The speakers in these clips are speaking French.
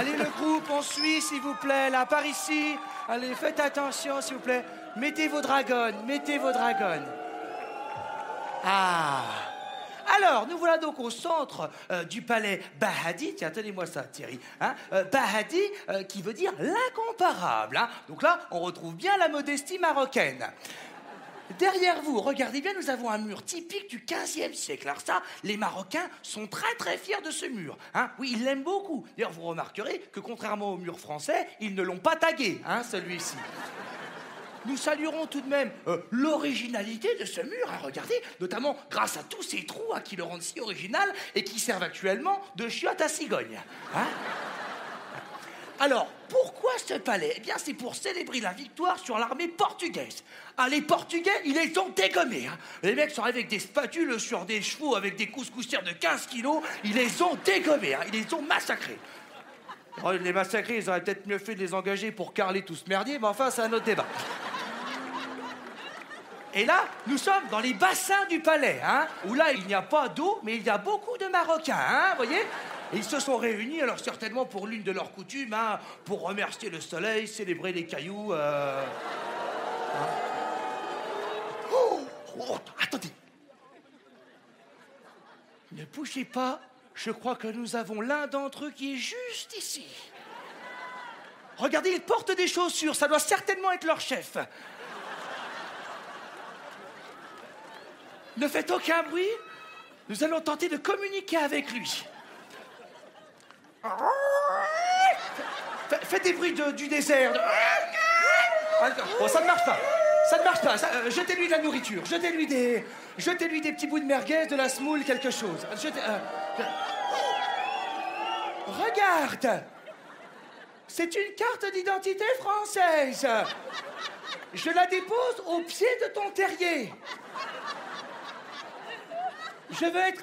Allez, le groupe, on suit, s'il vous plaît, là, par ici. Allez, faites attention, s'il vous plaît. Mettez vos dragons, mettez vos dragons. Ah alors, nous voilà donc au centre euh, du palais Bahadi. Tiens, tenez-moi ça, Thierry. Hein Euh, Bahadi, euh, qui veut dire l'incomparable. hein. Donc là, on retrouve bien la modestie marocaine. Derrière vous, regardez bien, nous avons un mur typique du 15e siècle. Alors ça, les Marocains sont très très fiers de ce mur. hein. Oui, ils l'aiment beaucoup. D'ailleurs, vous remarquerez que contrairement au mur français, ils ne l'ont pas tagué, hein, celui-ci. Nous saluerons tout de même euh, l'originalité de ce mur, hein, regardez, notamment grâce à tous ces trous hein, qui le rendent si original et qui servent actuellement de chiottes à cigogne. hein. Alors, pourquoi ce palais? Eh bien, c'est pour célébrer la victoire sur l'armée portugaise. Ah, les Portugais, ils les ont dégommés. hein. Les mecs sont avec des spatules sur des chevaux avec des couscoussières de 15 kilos. Ils les ont dégommés, hein. ils les ont massacrés. Oh, les massacrer, ils auraient peut-être mieux fait de les engager pour carler tout ce merdier, mais enfin, c'est un autre débat. Et là, nous sommes dans les bassins du palais, hein, où là, il n'y a pas d'eau, mais il y a beaucoup de Marocains, hein, voyez? Ils se sont réunis, alors certainement pour l'une de leurs coutumes, hein, pour remercier le soleil, célébrer les cailloux. euh, hein. Oh, oh, attendez. Ne bougez pas, je crois que nous avons l'un d'entre eux qui est juste ici. Regardez, ils portent des chaussures, ça doit certainement être leur chef. Ne faites aucun bruit. Nous allons tenter de communiquer avec lui. Fa- Faites des bruits de- du désert. Bon, ça ne marche pas. Ça ne marche pas. Euh, jetez-lui de la nourriture. Jetez-lui des, jetez-lui des petits bouts de merguez, de la semoule, quelque chose. Euh, Regarde. C'est une carte d'identité française. Je la dépose au pied de ton terrier. Je veux être.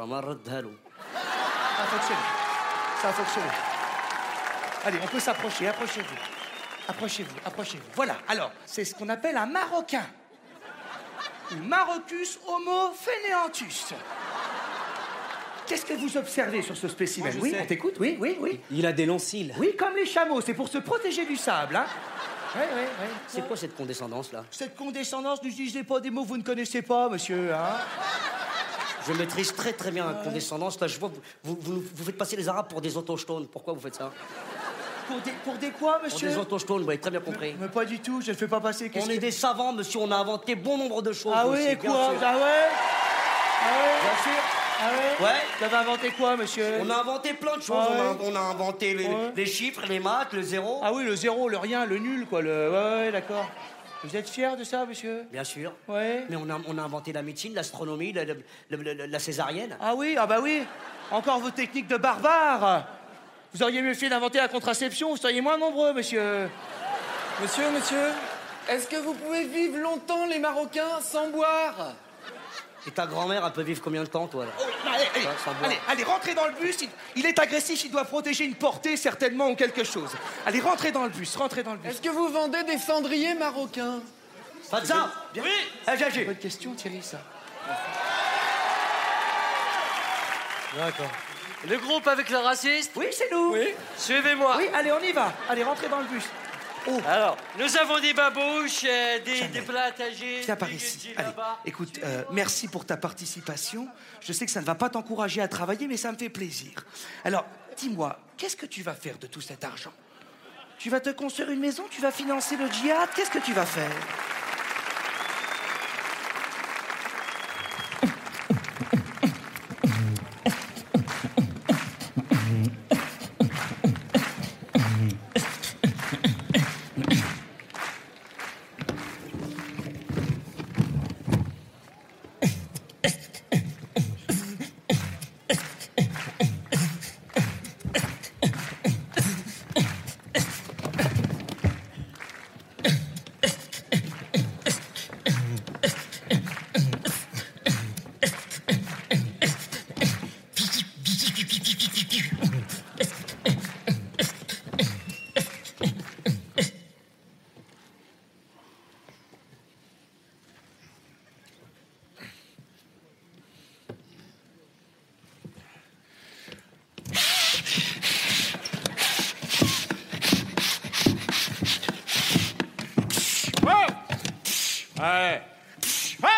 والله ما نردها له Ça a fonctionné. Ça a fonctionné. Allez, on peut s'approcher. Approchez-vous. Approchez-vous. Approchez-vous. Voilà. Alors, c'est ce qu'on appelle un marocain. Ou Marocus homo fainéantus. Qu'est-ce que vous observez sur ce spécimen Moi, je Oui, sais. on t'écoute Oui, oui, oui. Il a des longs cils. Oui, comme les chameaux, c'est pour se protéger du sable. Hein. Oui, oui, oui. C'est quoi cette condescendance là Cette condescendance, n'utilisez pas des mots que vous ne connaissez pas, monsieur. Hein. je maîtrise très très bien la condescendance. Là, je vois, vous, vous, vous, faites passer les Arabes pour des autochtones. Pourquoi vous faites ça Pour, des, pour des quoi, Pour monsieur des autochtones, vous avez très bien compris. Mais pas du tout, je ne fais pas passer. On est que- des savants, monsieur. On a inventé bon nombre de choses. Ah oui, aussi, quoi. Ah ouais Ah ouais Bien sûr. Ah ouais Ouais. Vous avez inventé quoi, monsieur On a inventé plein de choses. Ah on, a, ouais. on a inventé les, Ouais. les chiffres, les maths, le zéro. Ah oui, le zéro, le rien, le nul, quoi. Le... Ouais, ouais, d'accord. Vous êtes fier de ça, monsieur Bien sûr. Ouais. Mais on a, on a inventé la médecine, l'astronomie, la, la- la- la- la césarienne. Ah oui, ah bah oui. Encore vos techniques de barbares. Vous auriez mieux fait d'inventer la contraception, vous seriez moins nombreux, monsieur. Monsieur, monsieur, est-ce que vous pouvez vivre longtemps les Marocains sans boire? Et ta grand-mère, elle peut vivre combien de temps, toi là Oh, allez, allez, allez, allez, rentrez dans le bus. Il, il est agressif, il doit protéger une portée, certainement, ou quelque chose. Allez, rentrez dans le bus, rentrez dans le bus. Est-ce que vous vendez des cendriers marocains? Pas de ça Oui ah, j'ai- j'ai- Bonne question, Thierry, ça. D'accord. Le groupe avec le raciste? Oui, c'est nous. Oui. Suivez-moi. Oui, allez, on y va. Allez, rentrez dans le bus. Oh, Alors, nous avons des babouches, euh, des, des plats âgés. Viens par ici. Allez, écoute, euh, merci pour ta participation. Je sais que ça ne va pas t'encourager à travailler, mais ça me fait plaisir. Alors, dis-moi, qu'est-ce que tu vas faire de tout cet argent? Tu vas te construire une maison? Tu vas financer le djihad? Qu'est-ce que tu vas faire? Ouais. Hop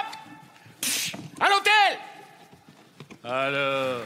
À l'hôtel Alors.